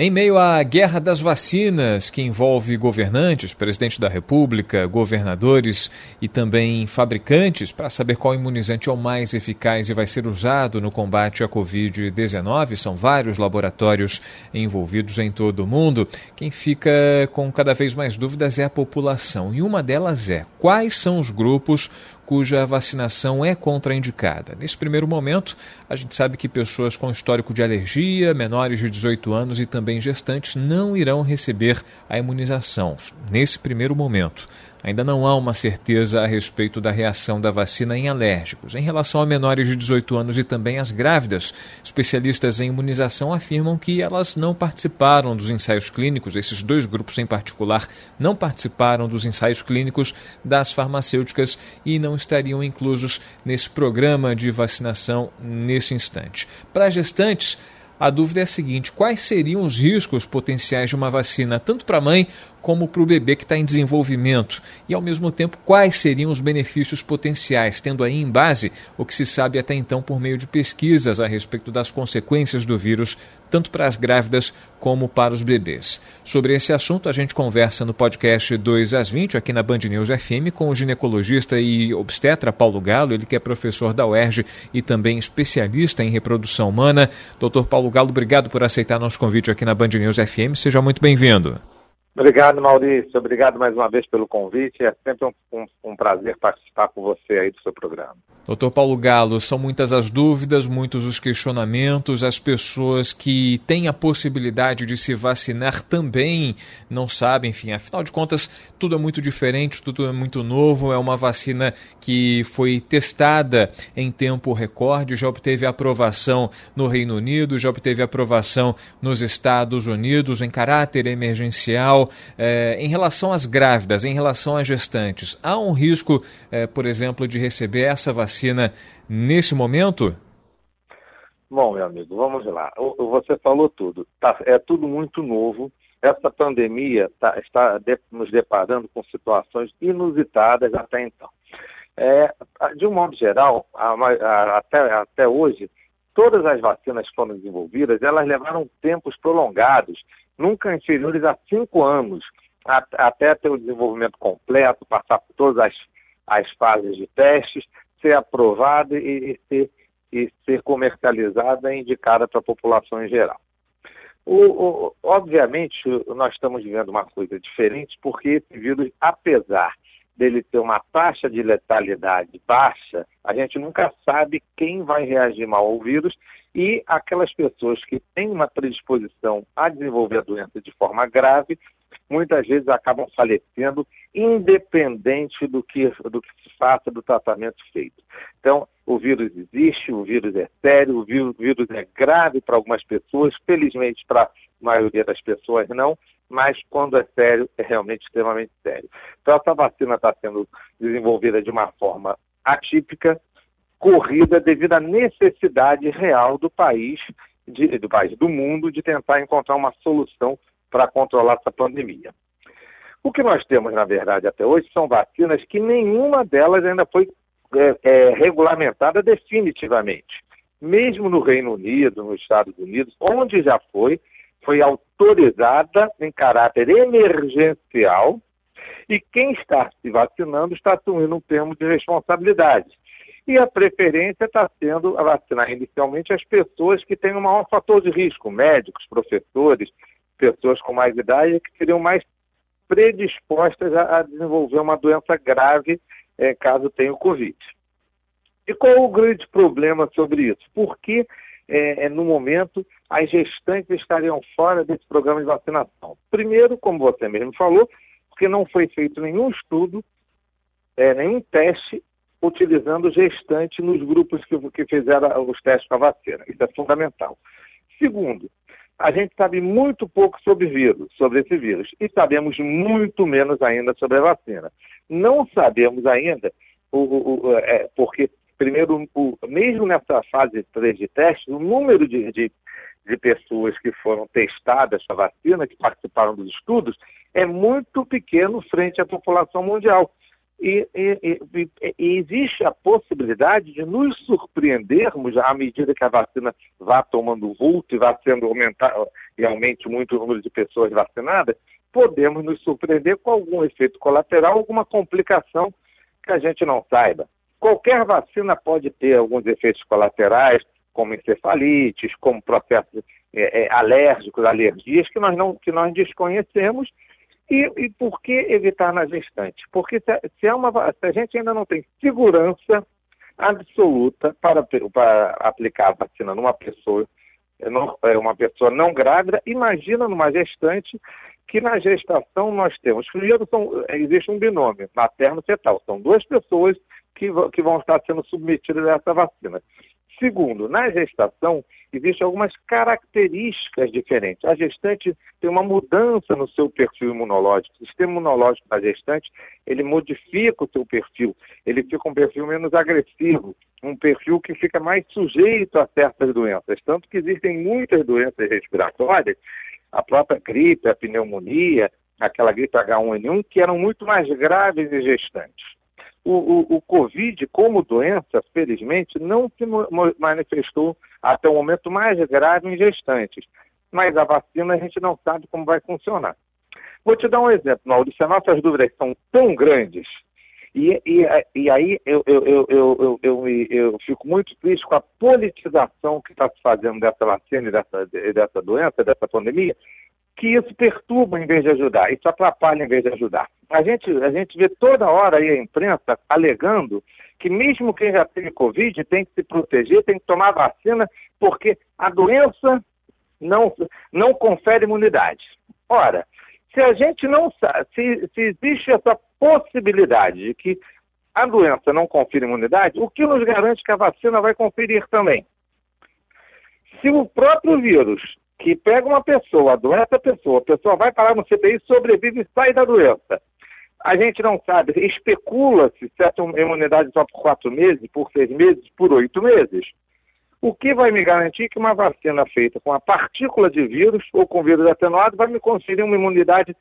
Em meio à guerra das vacinas, que envolve governantes, presidente da República, governadores e também fabricantes, para saber qual imunizante é o mais eficaz e vai ser usado no combate à Covid-19, são vários laboratórios envolvidos em todo o mundo. Quem fica com cada vez mais dúvidas é a população. E uma delas é: quais são os grupos cuja vacinação é contraindicada. Nesse primeiro momento, a gente sabe que pessoas com histórico de alergia, menores de 18 anos e também gestantes não irão receber a imunização nesse primeiro momento. Ainda não há uma certeza a respeito da reação da vacina em alérgicos. Em relação a menores de 18 anos e também as grávidas, especialistas em imunização afirmam que elas não participaram dos ensaios clínicos, esses dois grupos em particular não participaram dos ensaios clínicos das farmacêuticas e não estariam inclusos nesse programa de vacinação nesse instante. Para gestantes, a dúvida é a seguinte: quais seriam os riscos potenciais de uma vacina, tanto para a mãe como para o bebê que está em desenvolvimento? E, ao mesmo tempo, quais seriam os benefícios potenciais, tendo aí em base o que se sabe até então por meio de pesquisas a respeito das consequências do vírus, tanto para as grávidas como para os bebês? Sobre esse assunto, a gente conversa no podcast 2 às 20, aqui na Band News FM, com o ginecologista e obstetra Paulo Galo, ele que é professor da UERJ e também especialista em reprodução humana. Doutor Paulo Galo, obrigado por aceitar nosso convite aqui na Band News FM. Seja muito bem-vindo. Obrigado, Maurício. Obrigado mais uma vez pelo convite. É sempre um, um, um, prazer participar com você aí do seu programa. Doutor Paulo Galo, são muitas as dúvidas, muitos os questionamentos. As pessoas que têm a possibilidade de se vacinar também não sabem, enfim, afinal de contas, tudo é muito diferente, tudo é muito novo. É uma vacina que foi testada em tempo recorde, já obteve aprovação no Reino Unido, já obteve aprovação nos Estados Unidos em caráter emergencial. É, em relação às grávidas, em relação às gestantes, há um risco, é, por exemplo, de receber essa vacina nesse momento? Bom, meu amigo, vamos lá. Você falou tudo. Tá, é tudo muito novo. Essa pandemia tá, está de, nos deparando com situações inusitadas até então. É, de um modo geral, a, a, até, até hoje, todas as vacinas que foram desenvolvidas, elas levaram tempos prolongados nunca inferiores a cinco anos, até ter o desenvolvimento completo, passar por todas as, as fases de testes, ser aprovada e, e, ser, e ser comercializada e indicada para a população em geral. O, o, obviamente, nós estamos vivendo uma coisa diferente, porque esse vírus, apesar dele ter uma taxa de letalidade baixa, a gente nunca sabe quem vai reagir mal ao vírus e aquelas pessoas que têm uma predisposição a desenvolver a doença de forma grave, muitas vezes acabam falecendo, independente do que, do que se faça do tratamento feito. Então, o vírus existe, o vírus é sério, o vírus, é grave para algumas pessoas, felizmente para a maioria das pessoas não, mas quando é sério, é realmente extremamente sério. Então, essa vacina está sendo desenvolvida de uma forma atípica, corrida devido à necessidade real do país, de, do país, do mundo, de tentar encontrar uma solução para controlar essa pandemia. O que nós temos, na verdade, até hoje são vacinas que nenhuma delas ainda foi é, é, regulamentada definitivamente. Mesmo no Reino Unido, nos Estados Unidos, onde já foi, foi autorizada em caráter emergencial e quem está se vacinando está assumindo um termo de responsabilidade. E a preferência está sendo a vacinar inicialmente as pessoas que têm um maior fator de risco, médicos, professores, pessoas com mais idade que seriam mais predispostas a, a desenvolver uma doença grave é, caso tenha o Covid. E qual o grande problema sobre isso? Por que, é, é, no momento, as gestantes estariam fora desse programa de vacinação? Primeiro, como você mesmo falou, porque não foi feito nenhum estudo, é, nenhum teste utilizando gestante nos grupos que, que fizeram os testes com a vacina. Isso é fundamental. Segundo, a gente sabe muito pouco sobre vírus, sobre esse vírus, e sabemos muito menos ainda sobre a vacina. Não sabemos ainda, o, o, o, é, porque, primeiro, mesmo nessa fase 3 de teste, o número de, de, de pessoas que foram testadas com a vacina, que participaram dos estudos, é muito pequeno frente à população mundial. E, e, e, e, existe a possibilidade de nos surpreendermos à medida que a vacina vá tomando vulto e vá sendo aumentado, e aumente muito o número de pessoas vacinadas, podemos nos surpreender com algum efeito colateral, alguma complicação que a gente não saiba. Qualquer vacina pode ter alguns efeitos colaterais, como encefalites, como processos é, é, alérgicos, alergias, que nós, não, que nós desconhecemos e, e por que evitar na gestante? Porque se, se, é uma, se a gente ainda não tem segurança absoluta para, para aplicar a vacina numa pessoa, é uma pessoa não grávida, imagina numa gestante que na gestação nós temos, primeiro são, existe um binômio materno-fetal, são duas pessoas que, que vão estar sendo submetidas a essa vacina. Segundo, na gestação, existem algumas características diferentes. A gestante tem uma mudança no seu perfil imunológico. O sistema imunológico da gestante, ele modifica o seu perfil. Ele fica um perfil menos agressivo, um perfil que fica mais sujeito a certas doenças. Tanto que existem muitas doenças respiratórias, a própria gripe, a pneumonia, aquela gripe H1N1, que eram muito mais graves em gestantes o, o, o Covid, como doença, felizmente, não se manifestou até o momento mais grave em gestantes. Mas a vacina a gente não sabe como vai funcionar. Vou te dar um exemplo, Maurício. As nossas dúvidas são tão grandes e, e, e, aí eu, eu, eu, eu, fico muito triste com a politização que está se fazendo dessa vacina e dessa, dessa doença, dessa pandemia, que isso perturba em vez de ajudar, isso atrapalha em vez de ajudar. A gente, a gente vê toda hora aí a imprensa alegando que mesmo quem já teve Covid tem que se proteger, tem que tomar vacina, porque a doença não, não confere imunidade. Ora, se a gente não sabe, se, se existe essa possibilidade de que a doença não confere imunidade, o que nos garante que a vacina vai conferir também? Se o próprio vírus que pega uma pessoa, adoece a pessoa, a pessoa vai parar no CTI, sobrevive e sai da doença. A gente não sabe, especula-se se essa imunidade só por quatro meses, por seis meses, por oito meses. O que vai me garantir que uma vacina feita com a partícula de vírus ou com vírus atenuado vai me conferir uma imunidade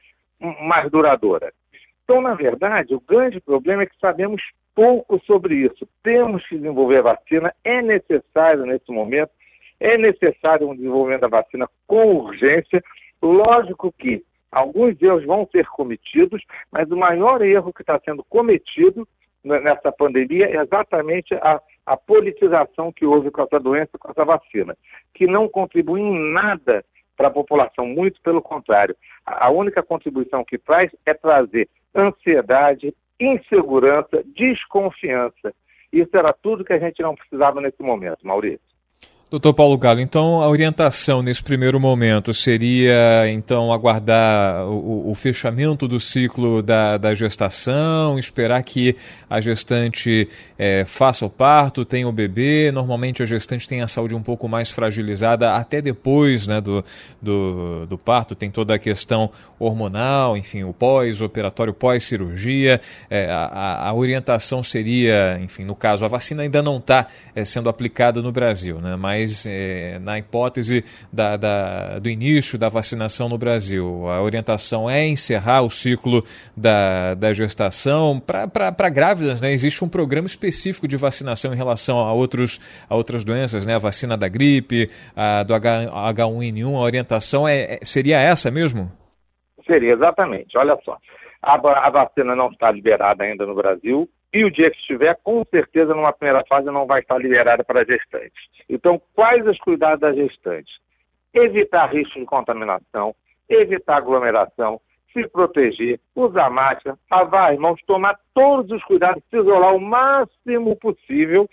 mais duradoura? Então, na verdade, o grande problema é que sabemos pouco sobre isso. Temos que desenvolver vacina, é necessário nesse momento é necessário um desenvolvimento da vacina com urgência. Lógico que alguns erros vão ser cometidos, mas o maior erro que está sendo cometido nessa pandemia é exatamente a, a politização que houve com essa doença, com essa vacina, que não contribui em nada para a população, muito pelo contrário. A única contribuição que traz é trazer ansiedade, insegurança, desconfiança. Isso era tudo que a gente não precisava nesse momento, Maurício. Doutor Paulo Galo, então a orientação nesse primeiro momento seria então aguardar o, o fechamento do ciclo da, da, gestação, esperar que a gestante é, faça o parto, tenha o bebê. Normalmente a gestante tem a saúde um pouco mais fragilizada até depois né, do, do, do parto, tem toda a questão hormonal, enfim, o pós-operatório, pós-cirurgia. É, a, a, orientação seria, enfim, no caso, a vacina ainda não está é, sendo aplicada no Brasil, né, mas mas é, na hipótese da, da, do início da vacinação no Brasil, a orientação é encerrar o ciclo da, da gestação. Para grávidas, né, existe um programa específico de vacinação em relação a, outros, a outras doenças, né, a vacina da gripe, a, do H, H1N1. A orientação é, é, seria essa mesmo? Seria, exatamente. Olha só. A, a, vacina não está liberada ainda no Brasil. E o dia que estiver, com certeza, numa primeira fase, não vai estar liberada para gestantes. Então, quais os cuidados das gestantes? Evitar risco de contaminação, evitar aglomeração, se proteger, usar máscara, lavar as mãos, tomar todos os cuidados, se isolar o máximo possível.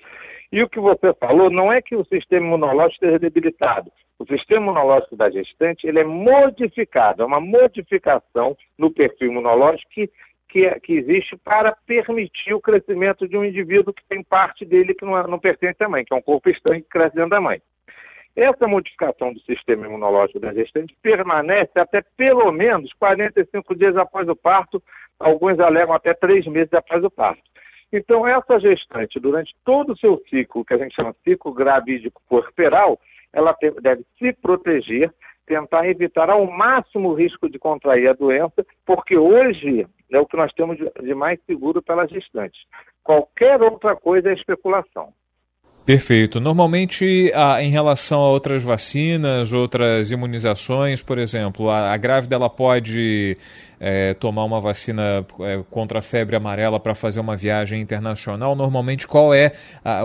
E o que você falou não é que o sistema imunológico esteja debilitado. O sistema imunológico da gestante ele é modificado, é uma modificação no perfil imunológico que que, que, existe para permitir o crescimento de um indivíduo que tem parte dele que não, não pertence à mãe, que é um corpo estranho que cresce dentro da mãe. essa modificação do sistema imunológico da gestante permanece até pelo menos 45 dias após o parto, alguns alegam até três meses após o parto. Então, essa gestante, durante todo o seu ciclo, que a gente chama de ciclo gravídico corporal, ela deve se proteger, tentar evitar ao máximo o risco de contrair a doença, porque hoje é o que nós temos de mais seguro pela gestante. Qualquer outra coisa é especulação. Perfeito. Normalmente, em relação a outras vacinas, outras imunizações, por exemplo, a, grávida ela pode é, tomar uma vacina é, contra a febre amarela para fazer uma viagem internacional. Normalmente, qual é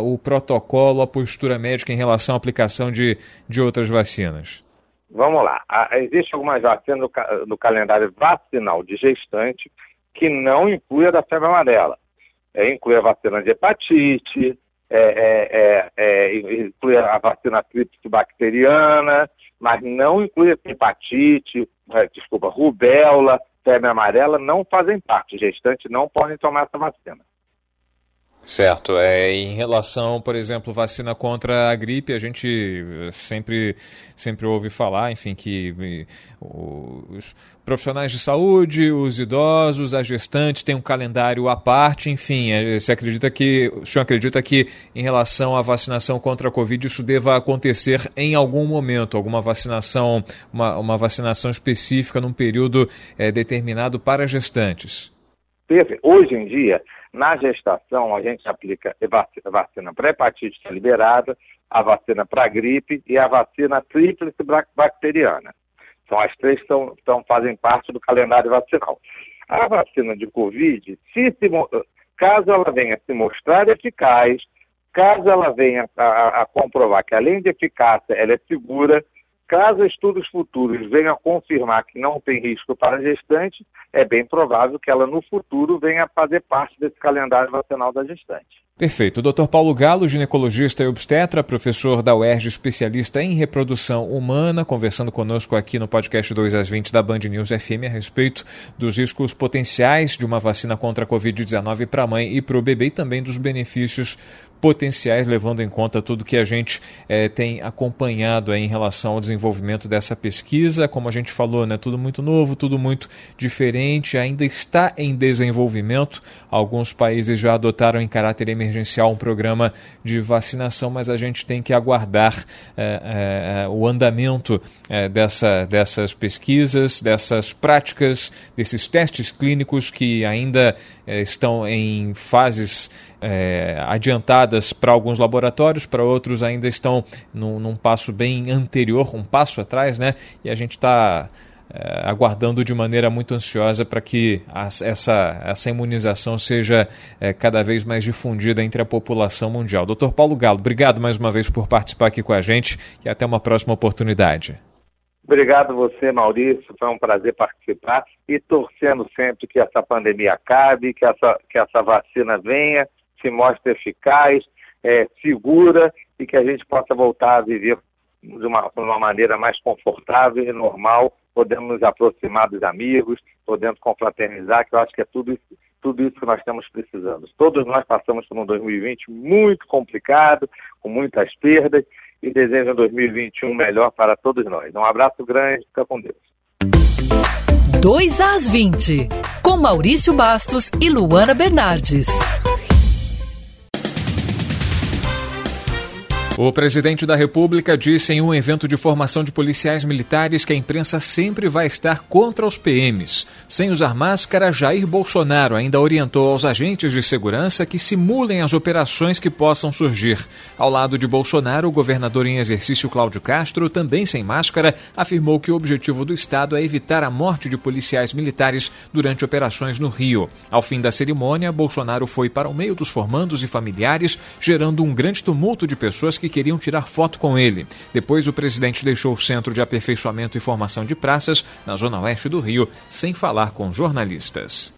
o protocolo, a postura médica em relação à aplicação de, de outras vacinas? Vamos lá. Existem algumas vacinas no, calendário vacinal de gestante que não inclui a da febre amarela. É, inclui a vacina de hepatite, é, é, é, é, inclui a vacina bacteriana, mas não inclui hepatite, é, desculpa, rubéola, febre amarela, não fazem parte. Gestantes não podem tomar essa vacina. Certo. É, em relação, por exemplo, vacina contra a gripe, a gente sempre, sempre ouve falar, enfim, que os profissionais de saúde, os idosos, a gestante têm um calendário à parte, enfim, é, você acredita que, o senhor acredita que em relação à vacinação contra a Covid isso deva acontecer em algum momento, alguma vacinação, uma, uma vacinação específica num período é, determinado para gestantes? Hoje em dia, na gestação, a gente aplica a vacina para hepatite liberada, a vacina para gripe e a vacina tríplice bacteriana. São as três que são, são, fazem parte do calendário vacinal. A vacina de Covid, se, se, caso ela venha se mostrar eficaz, caso ela venha a, a comprovar que além de eficácia ela é segura, Caso estudos futuros venham confirmar que não tem risco para a gestante, é bem provável que ela no futuro venha fazer parte desse calendário vacinal da gestante. Perfeito. Dr. Paulo Galo, ginecologista e obstetra, professor da UERJ, especialista em reprodução humana, conversando conosco aqui no podcast 2 às 20 da Band News FM a respeito dos riscos potenciais de uma vacina contra a Covid-19 para a mãe e para o bebê e também dos benefícios potenciais, levando em conta tudo que a gente é, tem acompanhado em relação ao desenvolvimento dessa pesquisa. Como a gente falou, né, tudo muito novo, tudo muito diferente, ainda está em desenvolvimento. Alguns países já adotaram em caráter emergencial um programa de vacinação, mas a gente tem que aguardar é, é, o andamento dessa, dessas pesquisas, dessas práticas, desses testes clínicos que ainda estão em fases adiantadas para alguns laboratórios, para outros ainda estão num, num, passo bem anterior, um passo atrás, né? E a gente está é, aguardando de maneira muito ansiosa para que essa, essa imunização seja é, cada vez mais difundida entre a população mundial. Doutor Paulo Galo, obrigado mais uma vez por participar aqui com a gente e até uma próxima oportunidade. Obrigado você, Maurício. Foi um prazer participar e torcendo sempre que essa pandemia acabe, que essa, que essa vacina venha se mostre eficaz, é, segura e que a gente possa voltar a viver de uma, de uma maneira mais confortável e normal, podemos nos aproximar dos amigos, podemos confraternizar, que eu acho que é tudo isso, tudo isso que nós estamos precisando. Todos nós passamos por um 2020 muito complicado, com muitas perdas, e desejo um 2021 melhor para todos nós. Um abraço grande, fica com Deus. 2 às 20, com Maurício Bastos e Luana Bernardes. O presidente da República disse em um evento de formação de policiais militares que a imprensa sempre vai estar contra os PMs. Sem usar máscara, Jair Bolsonaro ainda orientou aos agentes de segurança que simulem as operações que possam surgir. Ao lado de Bolsonaro, o governador em exercício Cláudio Castro, também sem máscara, afirmou que o objetivo do Estado é evitar a morte de policiais militares durante operações no Rio. Ao fim da cerimônia, Bolsonaro foi para o meio dos formandos e familiares, gerando um grande tumulto de pessoas que queriam tirar foto com ele. Depois, o presidente deixou o Centro de Aperfeiçoamento e Formação de Praças, na zona oeste do Rio, sem falar com jornalistas.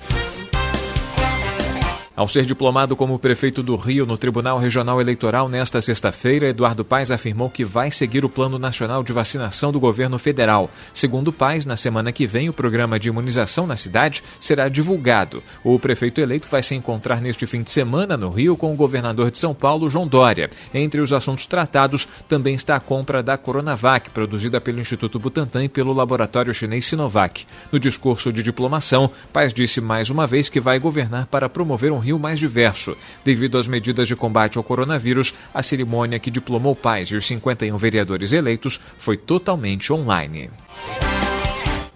Ao ser diplomado como prefeito do Rio no Tribunal Regional Eleitoral nesta sexta-feira, Eduardo Paes afirmou que vai seguir o Plano Nacional de Vacinação do governo federal. Segundo Paes, na semana que vem, o programa de imunização na cidade será divulgado. O prefeito eleito vai se encontrar neste fim de semana no Rio com o governador de São Paulo, João Dória. Entre os assuntos tratados também está a compra da Coronavac, produzida pelo Instituto Butantan e pelo laboratório chinês Sinovac. No discurso de diplomação, Paes disse mais uma vez que vai governar para promover um Rio mais diverso. Devido às medidas de combate ao coronavírus, a cerimônia que diplomou Paes e os 51 vereadores eleitos foi totalmente online.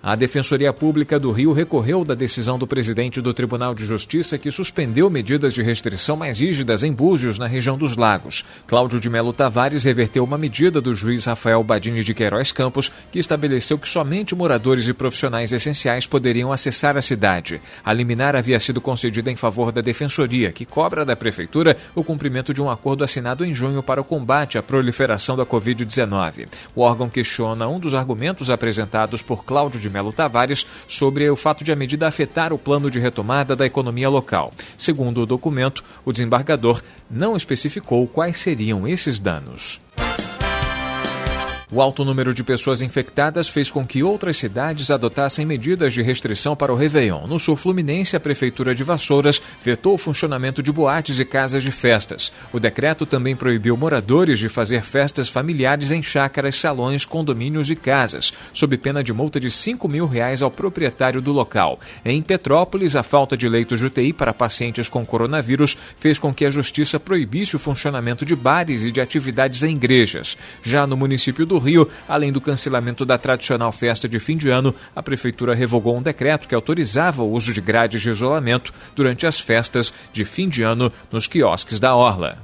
A Defensoria Pública do Rio recorreu da decisão do presidente do Tribunal de Justiça que suspendeu medidas de restrição mais rígidas em Búzios, na região dos Lagos. Cláudio de Melo Tavares reverteu uma medida do juiz Rafael Badini de Queiroz Campos, que estabeleceu que somente moradores e profissionais essenciais poderiam acessar a cidade. A liminar havia sido concedida em favor da Defensoria, que cobra da Prefeitura o cumprimento de um acordo assinado em junho para o combate à proliferação da Covid-19. O órgão questiona um dos argumentos apresentados por Cláudio de Melo Tavares sobre o fato de a medida afetar o plano de retomada da economia local. Segundo o documento, o desembargador não especificou quais seriam esses danos. O alto número de pessoas infectadas fez com que outras cidades adotassem medidas de restrição para o Réveillon. No sul fluminense, a Prefeitura de Vassouras vetou o funcionamento de boates e casas de festas. O decreto também proibiu moradores de fazer festas familiares em chácaras, salões, condomínios e casas, sob pena de multa de 5 mil reais ao proprietário do local. Em Petrópolis, a falta de leitos de UTI para pacientes com coronavírus fez com que a Justiça proibisse o funcionamento de bares e de atividades em igrejas. Já no município do do Rio, além do cancelamento da tradicional festa de fim de ano, a Prefeitura revogou um decreto que autorizava o uso de grades de isolamento durante as festas de fim de ano nos quiosques da Orla.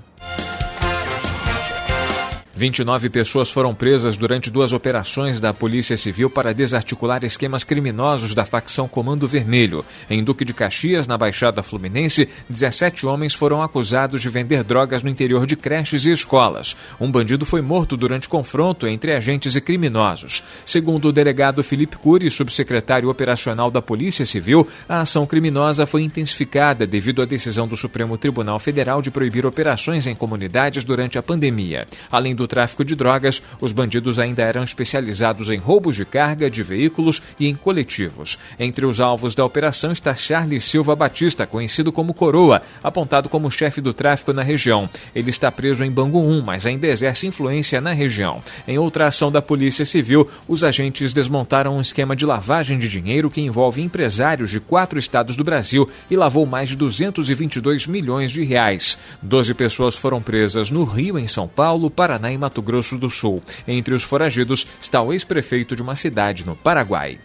29 pessoas foram presas durante duas operações da Polícia Civil para desarticular esquemas criminosos da facção Comando Vermelho. Em Duque de Caxias, na Baixada Fluminense, 17 homens foram acusados de vender drogas no interior de creches e escolas. Um bandido foi morto durante confronto entre agentes e criminosos. Segundo o delegado Felipe Cury, subsecretário operacional da Polícia Civil, a ação criminosa foi intensificada devido à decisão do Supremo Tribunal Federal de proibir operações em comunidades durante a pandemia. Além do tráfico de drogas, os bandidos ainda eram especializados em roubos de carga de veículos e em coletivos. Entre os alvos da operação está Charles Silva Batista, conhecido como Coroa, apontado como chefe do tráfico na região. Ele está preso em Bangu 1, mas ainda exerce influência na região. Em outra ação da Polícia Civil, os agentes desmontaram um esquema de lavagem de dinheiro que envolve empresários de quatro estados do Brasil e lavou mais de 222 milhões de reais. Doze pessoas foram presas no Rio, em São Paulo, Paraná e Mato Grosso do Sul. Entre os foragidos está o ex-prefeito de uma cidade no Paraguai.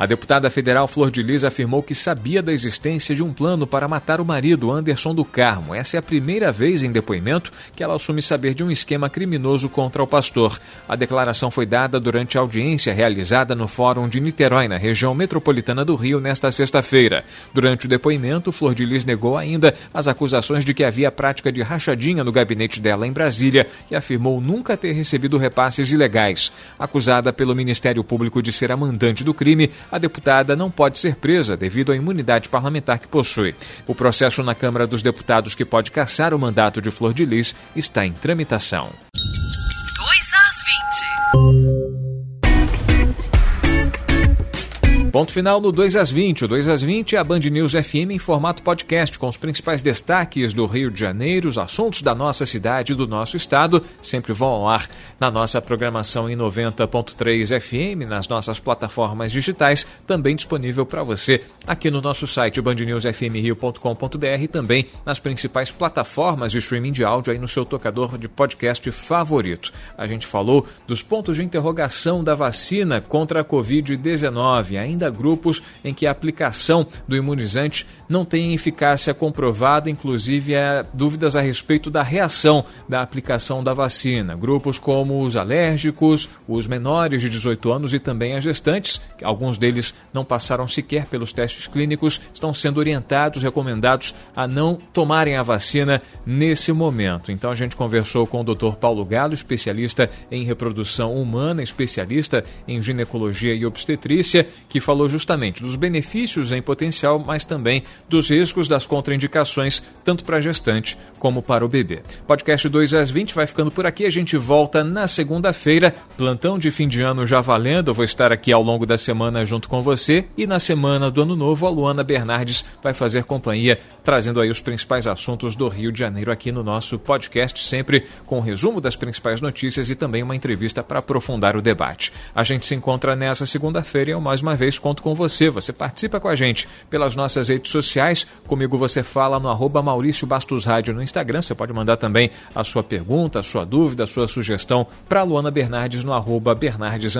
A deputada federal Flor de Lis afirmou que sabia da existência de um plano para matar o marido, Anderson do Carmo. Essa é a primeira vez em depoimento que ela assume saber de um esquema criminoso contra o pastor. A declaração foi dada durante a audiência realizada no Fórum de Niterói, na região metropolitana do Rio, nesta sexta-feira. Durante o depoimento, Flor de Lis negou ainda as acusações de que havia prática de rachadinha no gabinete dela em Brasília e afirmou nunca ter recebido repasses ilegais. Acusada pelo Ministério Público de ser a mandante do crime, a deputada não pode ser presa devido à imunidade parlamentar que possui. O processo na Câmara dos Deputados que pode caçar o mandato de Flor de Lis está em tramitação. 2 às 20. Ponto final no 2 às 20. O 2 às 20 é a Band News FM em formato podcast, com os principais destaques do Rio de Janeiro, os assuntos da nossa cidade e do nosso estado, sempre vão ao ar na nossa programação em 90.3 FM, nas nossas plataformas digitais, também disponível para você aqui no nosso site bandnewsfmrio.com.br e também nas principais plataformas de streaming de áudio aí no seu tocador de podcast favorito. A gente falou dos pontos de interrogação da vacina contra a Covid-19, ainda ainda grupos em que a aplicação do imunizante não tem eficácia comprovada, inclusive há dúvidas a respeito da reação da aplicação da vacina. Grupos como os alérgicos, os menores de 18 anos e também as gestantes, alguns deles não passaram sequer pelos testes clínicos, estão sendo orientados, recomendados a não tomarem a vacina nesse momento. Então a gente conversou com o Dr. Paulo Galo, especialista em reprodução humana, especialista em ginecologia e obstetrícia, que falou justamente dos benefícios em potencial, mas também dos riscos das contraindicações, tanto para a gestante como para o bebê. Podcast 2 às 20 vai ficando por aqui. A gente volta na segunda-feira. Plantão de fim de ano já valendo. Eu vou estar aqui ao longo da semana junto com você. E na semana do Ano Novo, a Luana Bernardes vai fazer companhia, trazendo aí os principais assuntos do Rio de Janeiro aqui no nosso podcast, sempre com um resumo das principais notícias e também uma entrevista para aprofundar o debate. A gente se encontra nessa segunda-feira e mais uma vez conto com você. Você participa com a gente pelas nossas redes sociais. Comigo você fala no arroba Maurício Bastos Rádio no Instagram. Você pode mandar também a sua pergunta, a sua dúvida, a sua sugestão para Luana Bernardes no arroba Bernardes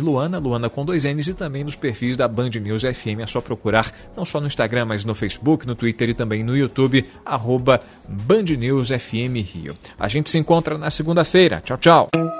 Luana, Luana com dois N's e também nos perfis da Band News FM. É só procurar não só no Instagram, mas no Facebook, no Twitter e também no YouTube, arroba Band News FM Rio. A gente se encontra na segunda-feira. Tchau, tchau.